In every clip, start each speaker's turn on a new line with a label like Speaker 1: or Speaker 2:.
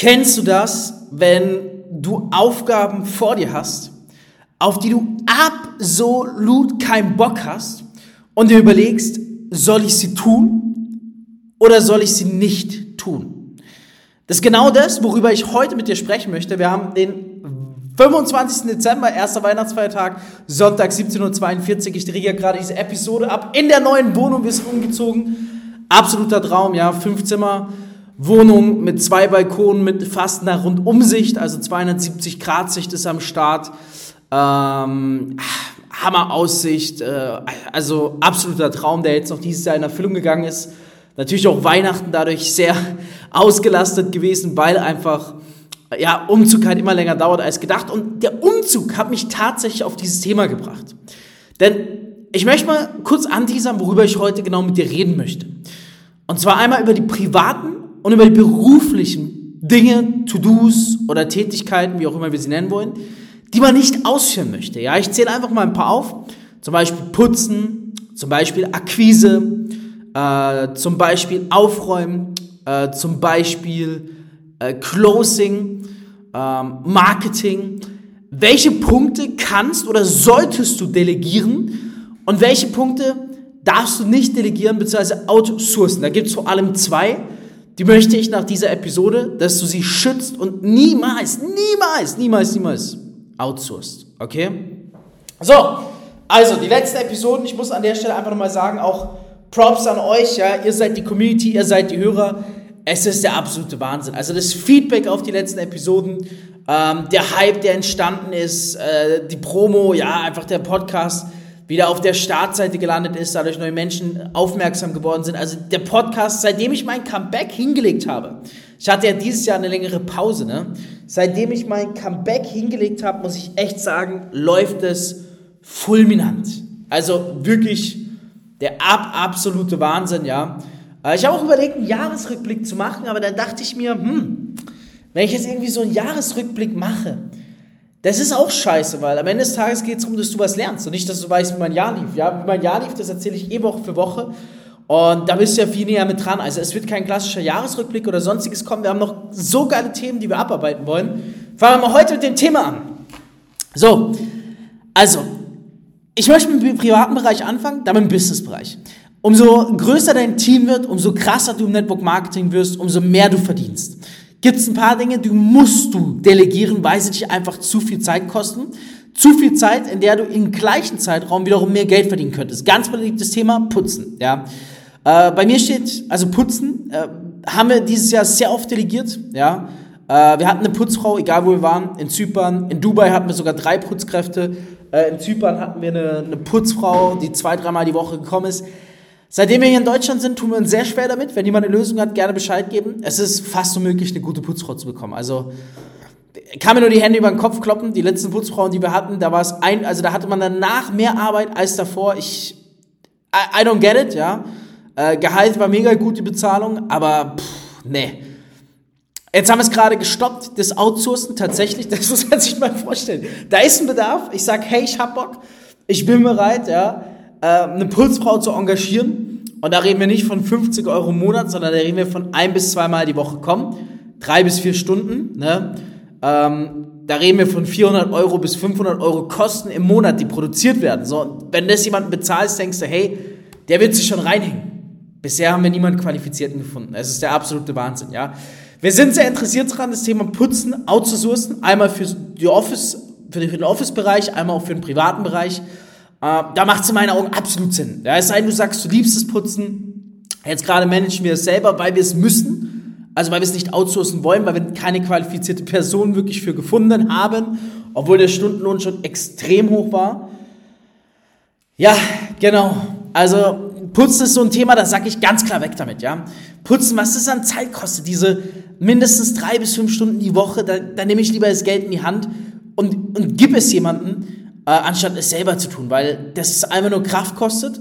Speaker 1: Kennst du das, wenn du Aufgaben vor dir hast, auf die du absolut keinen Bock hast und dir überlegst, soll ich sie tun oder soll ich sie nicht tun? Das ist genau das, worüber ich heute mit dir sprechen möchte. Wir haben den 25. Dezember, erster Weihnachtsfeiertag, Sonntag 17.42 Uhr. Ich drehe ja gerade diese Episode ab in der neuen Wohnung. Wir sind umgezogen. Absoluter Traum, ja. Fünf Zimmer, Wohnung mit zwei Balkonen, mit fast einer Rundumsicht, also 270 Grad Sicht ist am Start. Ähm, Hammer Aussicht, äh, also absoluter Traum, der jetzt noch dieses Jahr in Erfüllung gegangen ist. Natürlich auch Weihnachten dadurch sehr ausgelastet gewesen, weil einfach ja, Umzug halt immer länger dauert als gedacht. Und der Umzug hat mich tatsächlich auf dieses Thema gebracht. Denn ich möchte mal kurz anteasern, worüber ich heute genau mit dir reden möchte. Und zwar einmal über die privaten und über die beruflichen Dinge, To-Dos oder Tätigkeiten, wie auch immer wir sie nennen wollen, die man nicht ausführen möchte. Ja, ich zähle einfach mal ein paar auf. Zum Beispiel Putzen, zum Beispiel Akquise, äh, zum Beispiel Aufräumen, äh, zum Beispiel äh, Closing, ähm, Marketing. Welche Punkte kannst oder solltest du delegieren und welche Punkte darfst du nicht delegieren bzw. outsourcen? Da gibt es vor allem zwei die möchte ich nach dieser Episode, dass du sie schützt und niemals, niemals, niemals, niemals outsourced. Okay? So, also die letzten Episoden, ich muss an der Stelle einfach nochmal sagen, auch Props an euch, ja, ihr seid die Community, ihr seid die Hörer. Es ist der absolute Wahnsinn. Also das Feedback auf die letzten Episoden, ähm, der Hype, der entstanden ist, äh, die Promo, ja, einfach der Podcast wieder auf der Startseite gelandet ist, dadurch neue Menschen aufmerksam geworden sind. Also der Podcast, seitdem ich mein Comeback hingelegt habe, ich hatte ja dieses Jahr eine längere Pause, ne? Seitdem ich mein Comeback hingelegt habe, muss ich echt sagen, läuft es fulminant. Also wirklich der ab absolute Wahnsinn, ja. Äh, ich habe auch überlegt, einen Jahresrückblick zu machen, aber dann dachte ich mir, hm, wenn ich jetzt irgendwie so einen Jahresrückblick mache, das ist auch scheiße, weil am Ende des Tages geht es darum, dass du was lernst und nicht, dass du weißt, wie mein Jahr lief. Ja, wie mein Jahr lief, das erzähle ich eh Woche für Woche. Und da bist du ja viel näher mit dran. Also es wird kein klassischer Jahresrückblick oder sonstiges kommen. Wir haben noch so geile Themen, die wir abarbeiten wollen. Fangen wir mal heute mit dem Thema an. So, also, ich möchte mit dem privaten Bereich anfangen, dann mit dem Businessbereich. Umso größer dein Team wird, umso krasser du im Network Marketing wirst, umso mehr du verdienst gibt es ein paar Dinge, die musst du delegieren, weil sie dich einfach zu viel Zeit kosten. Zu viel Zeit, in der du im gleichen Zeitraum wiederum mehr Geld verdienen könntest. Ganz beliebtes Thema, Putzen. Ja. Äh, bei mir steht, also Putzen, äh, haben wir dieses Jahr sehr oft delegiert. Ja. Äh, wir hatten eine Putzfrau, egal wo wir waren, in Zypern, in Dubai hatten wir sogar drei Putzkräfte, äh, in Zypern hatten wir eine, eine Putzfrau, die zwei, dreimal die Woche gekommen ist. Seitdem wir hier in Deutschland sind, tun wir uns sehr schwer damit. Wenn jemand eine Lösung hat, gerne Bescheid geben. Es ist fast unmöglich, eine gute Putzfrau zu bekommen. Also kann mir nur die Hände über den Kopf kloppen. Die letzten Putzfrauen, die wir hatten, da war es ein, also da hatte man danach mehr Arbeit als davor. Ich, I, I don't get it, ja. Äh, Gehalt war mega gut, die Bezahlung, aber pff, nee. Jetzt haben wir es gerade gestoppt, das Outsourcen tatsächlich, das muss man sich mal vorstellen. Da ist ein Bedarf, ich sag, hey, ich hab Bock, ich bin bereit, ja eine Putzfrau zu engagieren. Und da reden wir nicht von 50 Euro im Monat, sondern da reden wir von ein bis zweimal die Woche kommen. Drei bis vier Stunden. Ne? Ähm, da reden wir von 400 Euro bis 500 Euro Kosten im Monat, die produziert werden. So, wenn das jemanden bezahlst, denkst du, hey, der wird sich schon reinhängen. Bisher haben wir niemanden Qualifizierten gefunden. Es ist der absolute Wahnsinn, ja. Wir sind sehr interessiert daran, das Thema Putzen outzusourcen. Einmal für, die Office, für den Office-Bereich, einmal auch für den privaten Bereich. Äh, da macht es in meinen Augen absolut Sinn. Ja, es sei denn, du sagst, du liebst es Putzen. Jetzt gerade managen wir es selber, weil wir es müssen. Also weil wir es nicht outsourcen wollen, weil wir keine qualifizierte Person wirklich für gefunden haben, obwohl der Stundenlohn schon extrem hoch war. Ja, genau. Also Putzen ist so ein Thema, da sage ich ganz klar weg damit, ja. Putzen, was das an Zeit kostet, diese mindestens drei bis fünf Stunden die Woche, da, da nehme ich lieber das Geld in die Hand und, und gib es jemanden, äh, anstatt es selber zu tun, weil das einfach nur Kraft kostet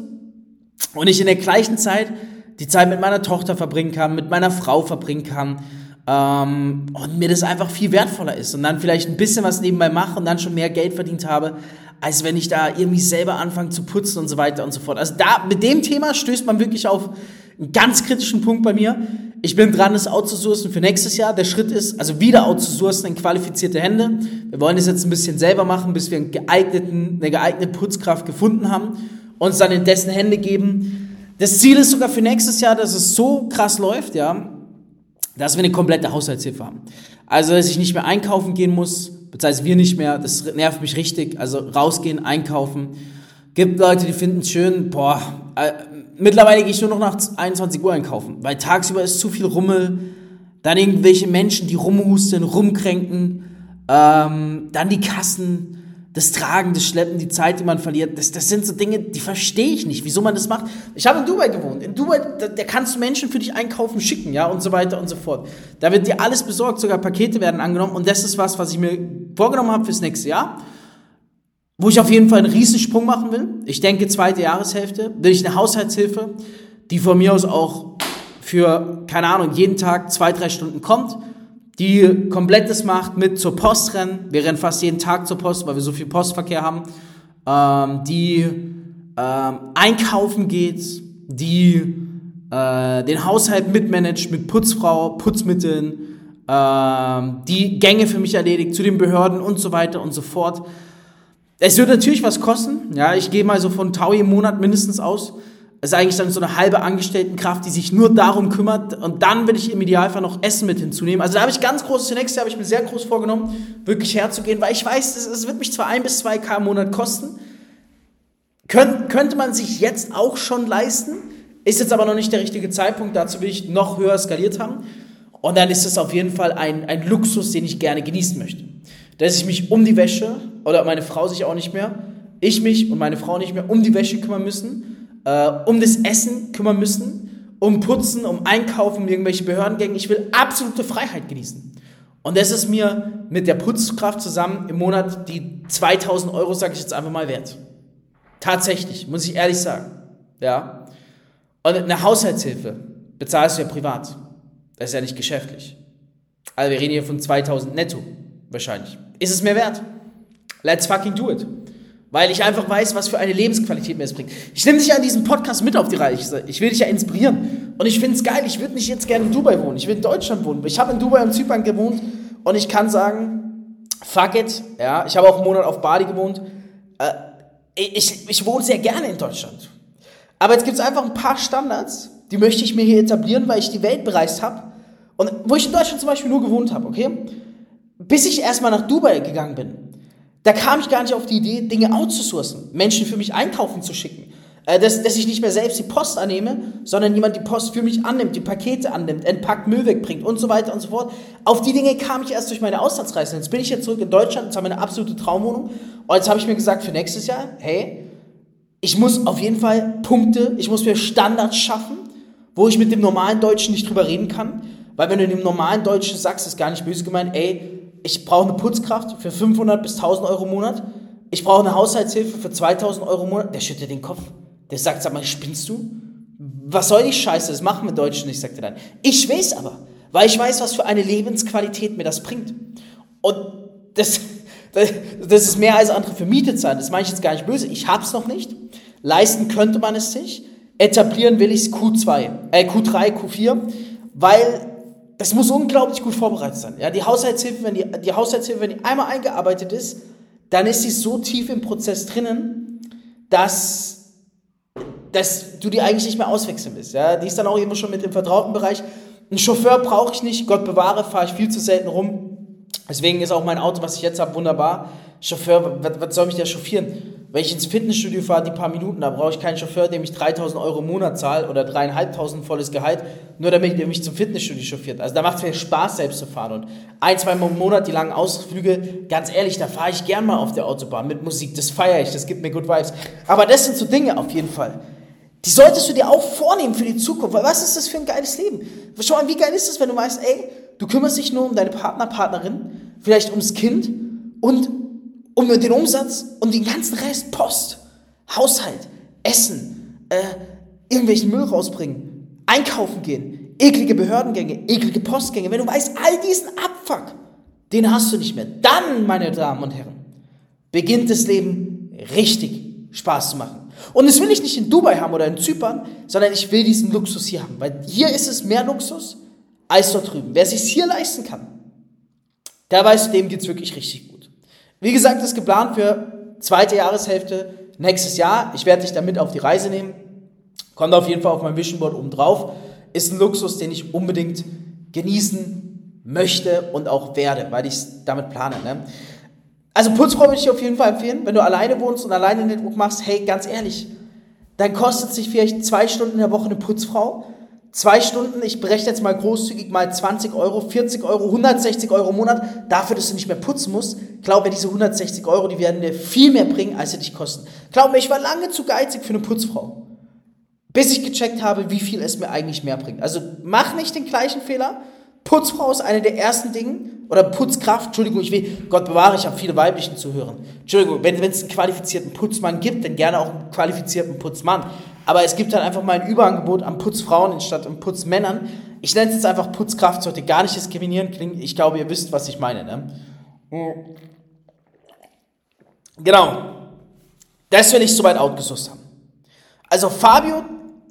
Speaker 1: und ich in der gleichen Zeit die Zeit mit meiner Tochter verbringen kann, mit meiner Frau verbringen kann ähm, und mir das einfach viel wertvoller ist und dann vielleicht ein bisschen was nebenbei mache und dann schon mehr Geld verdient habe, als wenn ich da irgendwie selber anfange zu putzen und so weiter und so fort. Also da, mit dem Thema stößt man wirklich auf einen ganz kritischen Punkt bei mir. Ich bin dran, es outzusourcen für nächstes Jahr. Der Schritt ist, also wieder outzusourcen in qualifizierte Hände. Wir wollen das jetzt ein bisschen selber machen, bis wir einen geeigneten, eine geeignete Putzkraft gefunden haben, uns dann in dessen Hände geben. Das Ziel ist sogar für nächstes Jahr, dass es so krass läuft, ja, dass wir eine komplette Haushaltshilfe haben. Also, dass ich nicht mehr einkaufen gehen muss, beziehungsweise wir nicht mehr, das nervt mich richtig. Also rausgehen, einkaufen. Gibt Leute, die finden es schön, boah, äh, mittlerweile gehe ich nur noch nach 21 Uhr einkaufen, weil tagsüber ist zu viel Rummel, dann irgendwelche Menschen, die rumhusten, rumkränken, ähm, dann die Kassen, das Tragen, das Schleppen, die Zeit, die man verliert, das, das sind so Dinge, die verstehe ich nicht, wieso man das macht. Ich habe in Dubai gewohnt. In Dubai, da, da, kannst du Menschen für dich einkaufen, schicken, ja, und so weiter und so fort. Da wird dir alles besorgt, sogar Pakete werden angenommen und das ist was, was ich mir vorgenommen habe fürs nächste Jahr wo ich auf jeden Fall einen Riesensprung machen will. Ich denke, zweite Jahreshälfte will ich eine Haushaltshilfe, die von mir aus auch für, keine Ahnung, jeden Tag zwei, drei Stunden kommt, die komplettes macht mit zur Post rennen. Wir rennen fast jeden Tag zur Post, weil wir so viel Postverkehr haben. Ähm, die ähm, einkaufen geht, die äh, den Haushalt mitmanagt mit Putzfrau, Putzmitteln, ähm, die Gänge für mich erledigt zu den Behörden und so weiter und so fort. Es wird natürlich was kosten. Ja, ich gehe mal so von Taui im Monat mindestens aus. Das ist eigentlich dann so eine halbe Angestelltenkraft, die sich nur darum kümmert. Und dann will ich im Idealfall noch Essen mit hinzunehmen. Also da habe ich ganz groß, Jahr habe ich mir sehr groß vorgenommen, wirklich herzugehen, weil ich weiß, es, wird mich zwar ein bis zwei K im Monat kosten. Könnt, könnte man sich jetzt auch schon leisten. Ist jetzt aber noch nicht der richtige Zeitpunkt. Dazu will ich noch höher skaliert haben. Und dann ist es auf jeden Fall ein, ein Luxus, den ich gerne genießen möchte dass ich mich um die Wäsche, oder meine Frau sich auch nicht mehr, ich mich und meine Frau nicht mehr um die Wäsche kümmern müssen, äh, um das Essen kümmern müssen, um Putzen, um Einkaufen, irgendwelche Behördengänge. Ich will absolute Freiheit genießen. Und das ist mir mit der Putzkraft zusammen im Monat die 2000 Euro, sage ich jetzt einfach mal, wert. Tatsächlich, muss ich ehrlich sagen. Ja. Und eine Haushaltshilfe bezahlst du ja privat. Das ist ja nicht geschäftlich. Also wir reden hier von 2000 netto. Wahrscheinlich. Ist es mir wert? Let's fucking do it. Weil ich einfach weiß, was für eine Lebensqualität mir es bringt. Ich nehme dich an diesem Podcast mit auf die Reise. Ich will dich ja inspirieren. Und ich finde es geil. Ich würde nicht jetzt gerne in Dubai wohnen. Ich will in Deutschland wohnen. Ich habe in Dubai und Zypern gewohnt. Und ich kann sagen, fuck it. Ja, ich habe auch einen Monat auf Bali gewohnt. Äh, ich, ich wohne sehr gerne in Deutschland. Aber jetzt gibt es einfach ein paar Standards, die möchte ich mir hier etablieren, weil ich die Welt bereist habe. Und wo ich in Deutschland zum Beispiel nur gewohnt habe, okay? Bis ich erstmal nach Dubai gegangen bin, da kam ich gar nicht auf die Idee, Dinge outzusourcen, Menschen für mich einkaufen zu schicken. Äh, dass, dass ich nicht mehr selbst die Post annehme, sondern jemand die Post für mich annimmt, die Pakete annimmt, entpackt, Müll wegbringt und so weiter und so fort. Auf die Dinge kam ich erst durch meine Auslandsreise. Jetzt bin ich jetzt zurück in Deutschland, jetzt haben wir eine absolute Traumwohnung. Und jetzt habe ich mir gesagt, für nächstes Jahr, hey, ich muss auf jeden Fall Punkte, ich muss mir Standards schaffen, wo ich mit dem normalen Deutschen nicht drüber reden kann. Weil wenn du dem normalen Deutschen sagst, ist gar nicht böse gemeint, ey, ich brauche eine Putzkraft für 500 bis 1000 Euro im Monat, ich brauche eine Haushaltshilfe für 2000 Euro im Monat, der schüttelt den Kopf. Der sagt, sag mal, spinnst du? Was soll die Scheiße? Das machen wir Deutschen nicht, sagt er dann. Ich weiß aber, weil ich weiß, was für eine Lebensqualität mir das bringt. Und das, das, das ist mehr als andere vermietet sein. Das meine ich jetzt gar nicht böse. Ich habe es noch nicht. Leisten könnte man es sich. Etablieren will ich es Q2, äh, Q3, Q4, weil das muss unglaublich gut vorbereitet sein. Ja, die Haushaltshilfe, wenn die, die Haushaltshilfe, wenn die einmal eingearbeitet ist, dann ist sie so tief im Prozess drinnen, dass, dass du die eigentlich nicht mehr auswechseln willst. Ja, die ist dann auch immer schon mit im vertrauten Bereich. Einen Chauffeur brauche ich nicht, Gott bewahre, fahre ich viel zu selten rum. Deswegen ist auch mein Auto, was ich jetzt habe, wunderbar. Chauffeur, was, was soll mich der chauffieren? Wenn ich ins Fitnessstudio fahre, die paar Minuten, da brauche ich keinen Chauffeur, dem ich 3000 Euro im Monat zahle oder dreieinhalbtausend volles Gehalt, nur damit der mich zum Fitnessstudio chauffiert. Also da macht es mir Spaß, selbst zu fahren. Und ein, zwei Monate die langen Ausflüge, ganz ehrlich, da fahre ich gern mal auf der Autobahn mit Musik. Das feiere ich, das gibt mir good vibes. Aber das sind so Dinge auf jeden Fall. Die solltest du dir auch vornehmen für die Zukunft. Weil was ist das für ein geiles Leben? Schau mal, wie geil ist es, wenn du weißt, ey, du kümmerst dich nur um deine Partner, Partnerin, vielleicht ums Kind und um den Umsatz und den ganzen Rest, Post, Haushalt, Essen, äh, irgendwelchen Müll rausbringen, einkaufen gehen, eklige Behördengänge, eklige Postgänge. Wenn du weißt, all diesen Abfuck, den hast du nicht mehr. Dann, meine Damen und Herren, beginnt das Leben richtig Spaß zu machen. Und das will ich nicht in Dubai haben oder in Zypern, sondern ich will diesen Luxus hier haben. Weil hier ist es mehr Luxus, als dort drüben. Wer sich hier leisten kann, der weiß, dem geht's wirklich richtig gut. Wie gesagt, ist geplant für zweite Jahreshälfte nächstes Jahr. Ich werde dich damit auf die Reise nehmen. Kommt auf jeden Fall auf mein Vision Board oben drauf. Ist ein Luxus, den ich unbedingt genießen möchte und auch werde, weil ich es damit plane. Ne? Also Putzfrau würde ich auf jeden Fall empfehlen. Wenn du alleine wohnst und alleine Network machst, hey, ganz ehrlich, dann kostet sich vielleicht zwei Stunden in der Woche eine Putzfrau. Zwei Stunden, ich berechne jetzt mal großzügig mal 20 Euro, 40 Euro, 160 Euro im Monat, dafür, dass du nicht mehr putzen musst. Glaub mir, diese 160 Euro, die werden dir viel mehr bringen, als sie dich kosten. Glaub mir, ich war lange zu geizig für eine Putzfrau. Bis ich gecheckt habe, wie viel es mir eigentlich mehr bringt. Also mach nicht den gleichen Fehler. Putzfrau ist eine der ersten Dinge, oder Putzkraft, Entschuldigung, ich will, Gott bewahre, ich habe viele weiblichen Zuhörer. Entschuldigung, wenn es einen qualifizierten Putzmann gibt, dann gerne auch einen qualifizierten Putzmann. Aber es gibt halt einfach mal ein Überangebot an Putzfrauen anstatt an Putzmännern. Ich nenne es jetzt einfach Putzkraft, sollte gar nicht diskriminierend klingen. Ich glaube, ihr wisst, was ich meine. Ne? Genau. Das will ich soweit outgesucht haben. Also Fabio,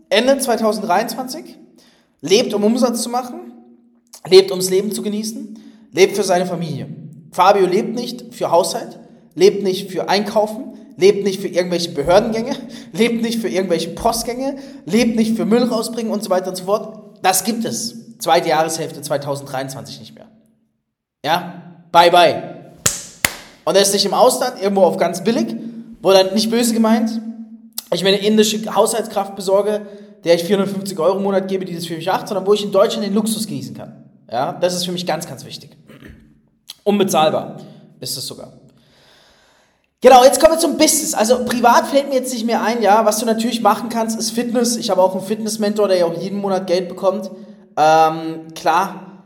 Speaker 1: Ende 2023, lebt, um Umsatz zu machen, lebt, ums Leben zu genießen, lebt für seine Familie. Fabio lebt nicht für Haushalt, lebt nicht für Einkaufen, lebt nicht für irgendwelche Behördengänge, lebt nicht für irgendwelche Postgänge, lebt nicht für Müll rausbringen und so weiter und so fort. Das gibt es. Zweite Jahreshälfte 2023 nicht mehr. Ja? Bye bye. Und er ist nicht im Ausland, irgendwo auf ganz billig, wo dann nicht böse gemeint, ich mir eine indische Haushaltskraft besorge, der ich 450 Euro im Monat gebe, die das für mich macht, sondern wo ich in Deutschland den Luxus genießen kann. Ja, das ist für mich ganz, ganz wichtig. Unbezahlbar ist es sogar. Genau, jetzt kommen wir zum Business. Also privat fällt mir jetzt nicht mehr ein, ja. Was du natürlich machen kannst, ist Fitness. Ich habe auch einen Fitnessmentor, der ja auch jeden Monat Geld bekommt. Ähm, klar,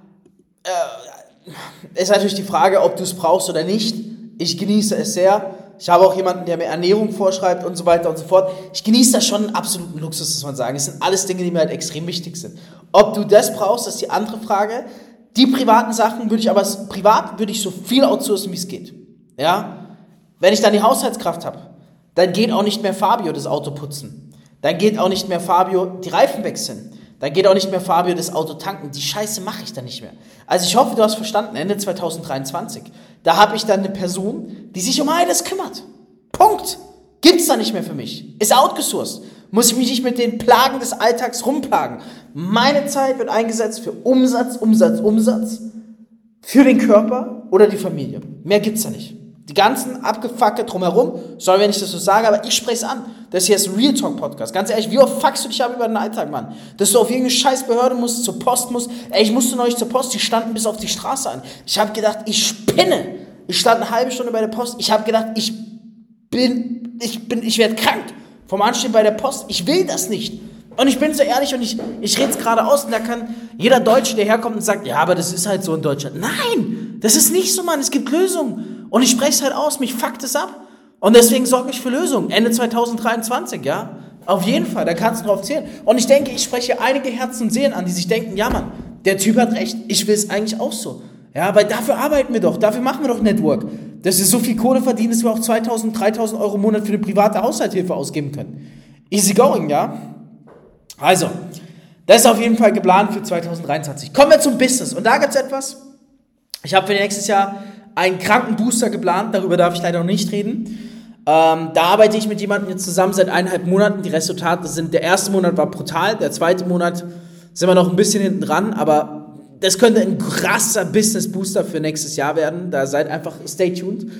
Speaker 1: äh, ist natürlich die Frage, ob du es brauchst oder nicht. Ich genieße es sehr. Ich habe auch jemanden, der mir Ernährung vorschreibt und so weiter und so fort. Ich genieße das schon einen absoluten Luxus, muss man sagen. Es sind alles Dinge, die mir halt extrem wichtig sind. Ob du das brauchst, ist die andere Frage. Die privaten Sachen würde ich aber, privat würde ich so viel outsourcen, wie es geht. Ja? Wenn ich dann die Haushaltskraft habe, dann geht auch nicht mehr Fabio das Auto putzen. Dann geht auch nicht mehr Fabio die Reifen wechseln. Dann geht auch nicht mehr Fabio das Auto tanken. Die Scheiße mache ich dann nicht mehr. Also ich hoffe, du hast verstanden, Ende 2023. Da habe ich dann eine Person, die sich um alles kümmert. Punkt. Gibt's da nicht mehr für mich. Ist outgesourced. Muss ich mich nicht mit den Plagen des Alltags rumplagen. Meine Zeit wird eingesetzt für Umsatz, Umsatz, Umsatz. Für den Körper oder die Familie. Mehr gibt's da nicht. Die ganzen Abgefucke drumherum, sorry, wenn ich das so sage, aber ich spreche es an. Das hier ist ein Real Talk Podcast. Ganz ehrlich, wie oft fuckst du dich ab über den Alltag, Mann? Dass du auf irgendeine scheiß Behörde musst, zur Post musst. Ey, ich musste neulich zur Post, die standen bis auf die Straße an. Ich habe gedacht, ich spinne. Ich stand eine halbe Stunde bei der Post. Ich habe gedacht, ich bin, ich bin, ich werde krank vom Anstehen bei der Post. Ich will das nicht. Und ich bin so ehrlich und ich, ich rede es gerade aus und da kann jeder Deutsche, der herkommt und sagt, ja, aber das ist halt so in Deutschland. Nein, das ist nicht so, Mann. Es gibt Lösungen. Und ich spreche es halt aus, mich fuckt es ab. Und deswegen sorge ich für Lösungen. Ende 2023, ja? Auf jeden Fall, da kannst du drauf zählen. Und ich denke, ich spreche einige Herzen und Seelen an, die sich denken, ja Mann, der Typ hat recht, ich will es eigentlich auch so. Ja, weil dafür arbeiten wir doch, dafür machen wir doch Network. Dass wir so viel Kohle verdienen, dass wir auch 2000, 3000 Euro im Monat für eine private Haushaltshilfe ausgeben können. Easy going, ja? Also, das ist auf jeden Fall geplant für 2023. Kommen wir zum Business. Und da gibt es etwas. Ich habe für nächstes Jahr einen Krankenbooster geplant, darüber darf ich leider noch nicht reden. Ähm, da arbeite ich mit jemandem jetzt zusammen seit eineinhalb Monaten. Die Resultate sind, der erste Monat war brutal, der zweite Monat sind wir noch ein bisschen hinten dran, aber das könnte ein krasser Business Booster für nächstes Jahr werden. Da seid einfach, stay tuned.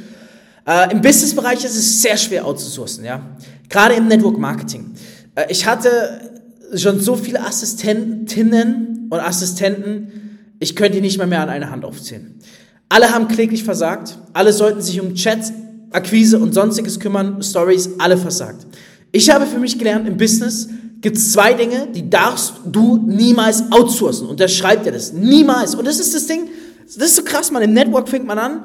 Speaker 1: Äh, Im Business-Bereich ist es sehr schwer outzusourcen, ja. Gerade im Network Marketing. Äh, ich hatte schon so viele Assistentinnen und Assistenten, ich könnte die nicht mal mehr an einer Hand aufzählen. Alle haben kläglich versagt. Alle sollten sich um Chats, Akquise und sonstiges kümmern. Stories, alle versagt. Ich habe für mich gelernt, im Business gibt es zwei Dinge, die darfst du niemals outsourcen. Und das schreibt er das. Niemals. Und das ist das Ding, das ist so krass, man. Im Network fängt man an,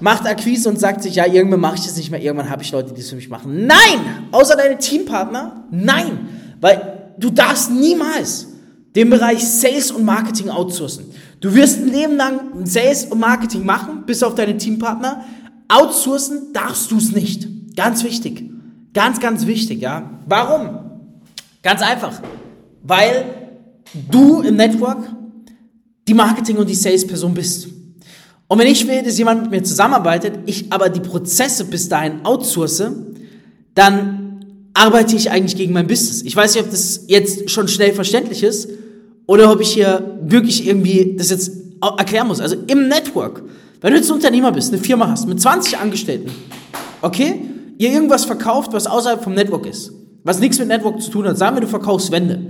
Speaker 1: macht Akquise und sagt sich, ja, irgendwann mache ich das nicht mehr, irgendwann habe ich Leute, die das für mich machen. Nein! Außer deine Teampartner, nein! Weil du darfst niemals den Bereich Sales und Marketing outsourcen. Du wirst ein Leben lang Sales und Marketing machen, bis auf deine Teampartner. Outsourcen darfst du es nicht. Ganz wichtig. Ganz, ganz wichtig, ja. Warum? Ganz einfach. Weil du im Network die Marketing- und die Sales-Person bist. Und wenn ich will, dass jemand mit mir zusammenarbeitet, ich aber die Prozesse bis dahin outsource, dann arbeite ich eigentlich gegen mein Business. Ich weiß nicht, ob das jetzt schon schnell verständlich ist oder ob ich hier wirklich irgendwie das jetzt erklären muss. Also im Network, wenn du jetzt ein Unternehmer bist, eine Firma hast mit 20 Angestellten, okay, ihr irgendwas verkauft, was außerhalb vom Network ist, was nichts mit Network zu tun hat, sagen wir, du verkaufst Wände.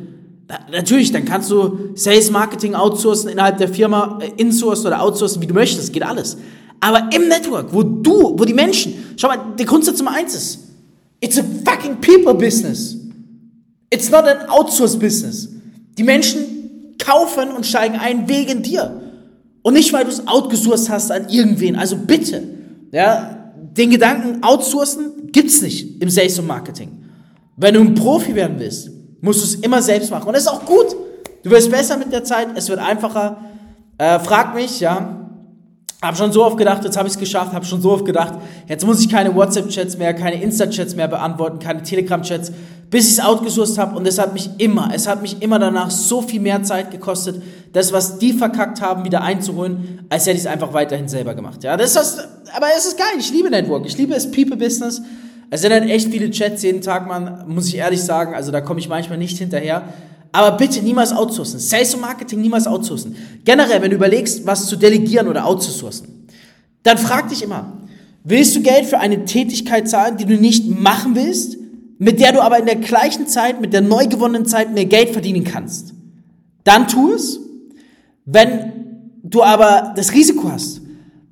Speaker 1: Na, natürlich, dann kannst du Sales Marketing outsourcen innerhalb der Firma, äh, insourcen oder outsourcen, wie du möchtest, geht alles. Aber im Network, wo du, wo die Menschen, schau mal, der Grundsatz Nummer eins ist, it's a fucking people business. It's not an outsource business. Die Menschen kaufen und steigen ein wegen dir. Und nicht, weil du es outgesourced hast an irgendwen. Also bitte, ja, den Gedanken outsourcen gibt's nicht im Sales und Marketing. Wenn du ein Profi werden willst, musst du es immer selbst machen. Und das ist auch gut. Du wirst besser mit der Zeit, es wird einfacher. Äh, frag mich, ja. Hab schon so oft gedacht, jetzt habe ich es geschafft, habe schon so oft gedacht, jetzt muss ich keine WhatsApp-Chats mehr, keine Insta-Chats mehr beantworten, keine Telegram-Chats, bis ich es outgesourced habe. Und es hat mich immer, es hat mich immer danach so viel mehr Zeit gekostet, das, was die verkackt haben, wieder einzuholen, als hätte ich es einfach weiterhin selber gemacht. Ja, das ist aber es ist geil. Ich liebe Network, ich liebe es People-Business. Es sind halt echt viele Chats jeden Tag, man, muss ich ehrlich sagen. Also da komme ich manchmal nicht hinterher. Aber bitte niemals outsourcen. Sales und Marketing niemals outsourcen. Generell, wenn du überlegst, was zu delegieren oder outzusourcen, dann frag dich immer, willst du Geld für eine Tätigkeit zahlen, die du nicht machen willst, mit der du aber in der gleichen Zeit, mit der neu gewonnenen Zeit mehr Geld verdienen kannst? Dann tu es. Wenn du aber das Risiko hast,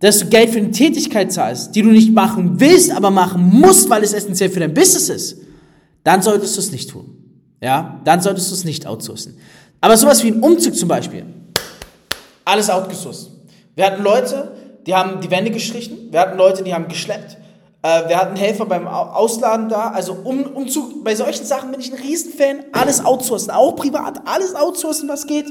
Speaker 1: dass du Geld für eine Tätigkeit zahlst, die du nicht machen willst, aber machen musst, weil es essentiell für dein Business ist, dann solltest du es nicht tun. Ja, dann solltest du es nicht outsourcen. Aber sowas wie ein Umzug zum Beispiel, alles outgesourced. Wir hatten Leute, die haben die Wände gestrichen, wir hatten Leute, die haben geschleppt, äh, wir hatten Helfer beim Ausladen da, also um, Umzug, bei solchen Sachen bin ich ein Riesenfan, alles outsourcen, auch privat, alles outsourcen, was geht.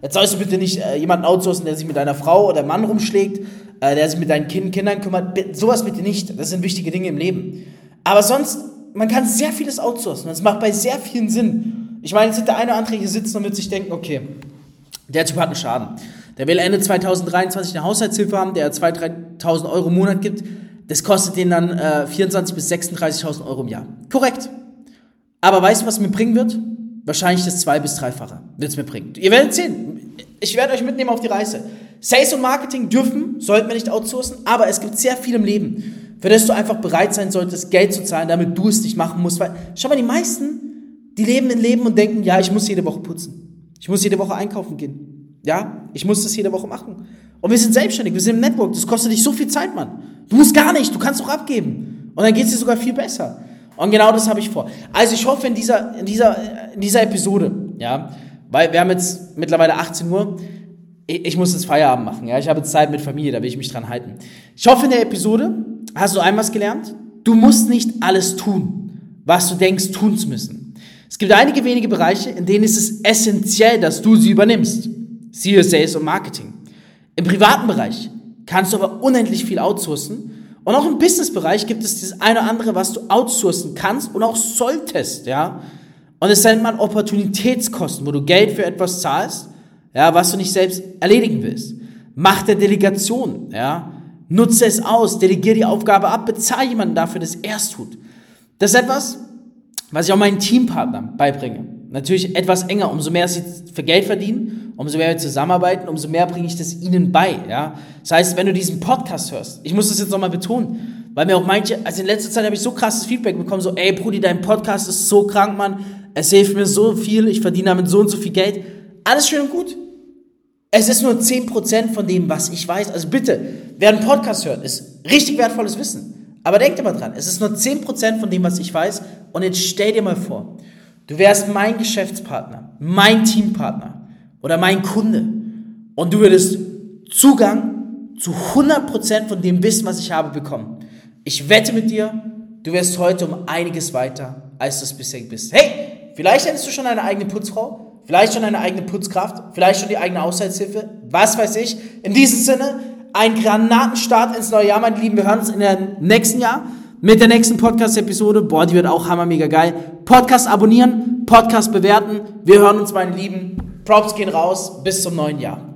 Speaker 1: Jetzt sollst du bitte nicht äh, jemanden outsourcen, der sich mit deiner Frau oder Mann rumschlägt, äh, der sich mit deinen kind Kindern kümmert. Sowas bitte nicht. Das sind wichtige Dinge im Leben. Aber sonst, man kann sehr vieles outsourcen. Das macht bei sehr vielen Sinn. Ich meine, jetzt wird der eine oder andere hier sitzen und wird sich denken, okay, der Typ hat einen Schaden. Der will Ende 2023 eine Haushaltshilfe haben, der 2.000, 3.000 Euro im Monat gibt. Das kostet den dann äh, 24.000 bis 36.000 Euro im Jahr. Korrekt. Aber weißt du, was mir bringen wird? Wahrscheinlich das zwei- bis dreifache wird es mir bringen. Ihr werdet sehen. Ich werde euch mitnehmen auf die Reise. Sales und Marketing dürfen, sollten wir nicht outsourcen, aber es gibt sehr viel im Leben, für das du einfach bereit sein solltest, Geld zu zahlen, damit du es nicht machen musst. Weil, schau mal, die meisten, die leben in Leben und denken, ja, ich muss jede Woche putzen. Ich muss jede Woche einkaufen gehen. Ja, ich muss das jede Woche machen. Und wir sind selbstständig, wir sind im Network, das kostet dich so viel Zeit, Mann. Du musst gar nicht, du kannst auch abgeben. Und dann geht es dir sogar viel besser. Und genau das habe ich vor. Also ich hoffe in dieser, in dieser, in dieser Episode, ja, weil wir haben jetzt mittlerweile 18 Uhr, ich, ich muss jetzt Feierabend machen, ja, ich habe jetzt Zeit mit Familie, da will ich mich dran halten. Ich hoffe in der Episode hast du einmal gelernt, du musst nicht alles tun, was du denkst tun zu müssen. Es gibt einige wenige Bereiche, in denen ist es essentiell, dass du sie übernimmst. Siehe Sales und Marketing. Im privaten Bereich kannst du aber unendlich viel outsourcen und auch im Businessbereich gibt es das eine oder andere, was du outsourcen kannst und auch solltest, ja. Und es nennt man Opportunitätskosten, wo du Geld für etwas zahlst, ja, was du nicht selbst erledigen willst. Mach der Delegation, ja. Nutze es aus, delegier die Aufgabe ab, bezahl jemanden dafür, dass er es tut. Das ist etwas, was ich auch meinen Teampartnern beibringe. Natürlich etwas enger, umso mehr sie für Geld verdienen, umso mehr wir zusammenarbeiten, umso mehr bringe ich das ihnen bei. Ja? Das heißt, wenn du diesen Podcast hörst, ich muss das jetzt nochmal betonen, weil mir auch manche, also in letzter Zeit habe ich so krasses Feedback bekommen, so, ey Brudi, dein Podcast ist so krank, Mann, es hilft mir so viel, ich verdiene damit so und so viel Geld. Alles schön und gut. Es ist nur 10% von dem, was ich weiß. Also bitte, wer einen Podcast hört, ist richtig wertvolles Wissen. Aber denkt immer dran, es ist nur 10% von dem, was ich weiß. Und jetzt stell dir mal vor, Du wärst mein Geschäftspartner, mein Teampartner oder mein Kunde und du würdest Zugang zu 100% von dem Wissen, was ich habe, bekommen. Ich wette mit dir, du wärst heute um einiges weiter, als du es bisher bist. Hey, vielleicht hättest du schon eine eigene Putzfrau, vielleicht schon eine eigene Putzkraft, vielleicht schon die eigene Haushaltshilfe, was weiß ich. In diesem Sinne, ein Granatenstart ins neue Jahr, meine Lieben. Wir hören uns in der nächsten Jahr mit der nächsten Podcast-Episode. Boah, die wird auch hammermega geil. Podcast abonnieren, Podcast bewerten. Wir hören uns, meine Lieben. Props gehen raus. Bis zum neuen Jahr.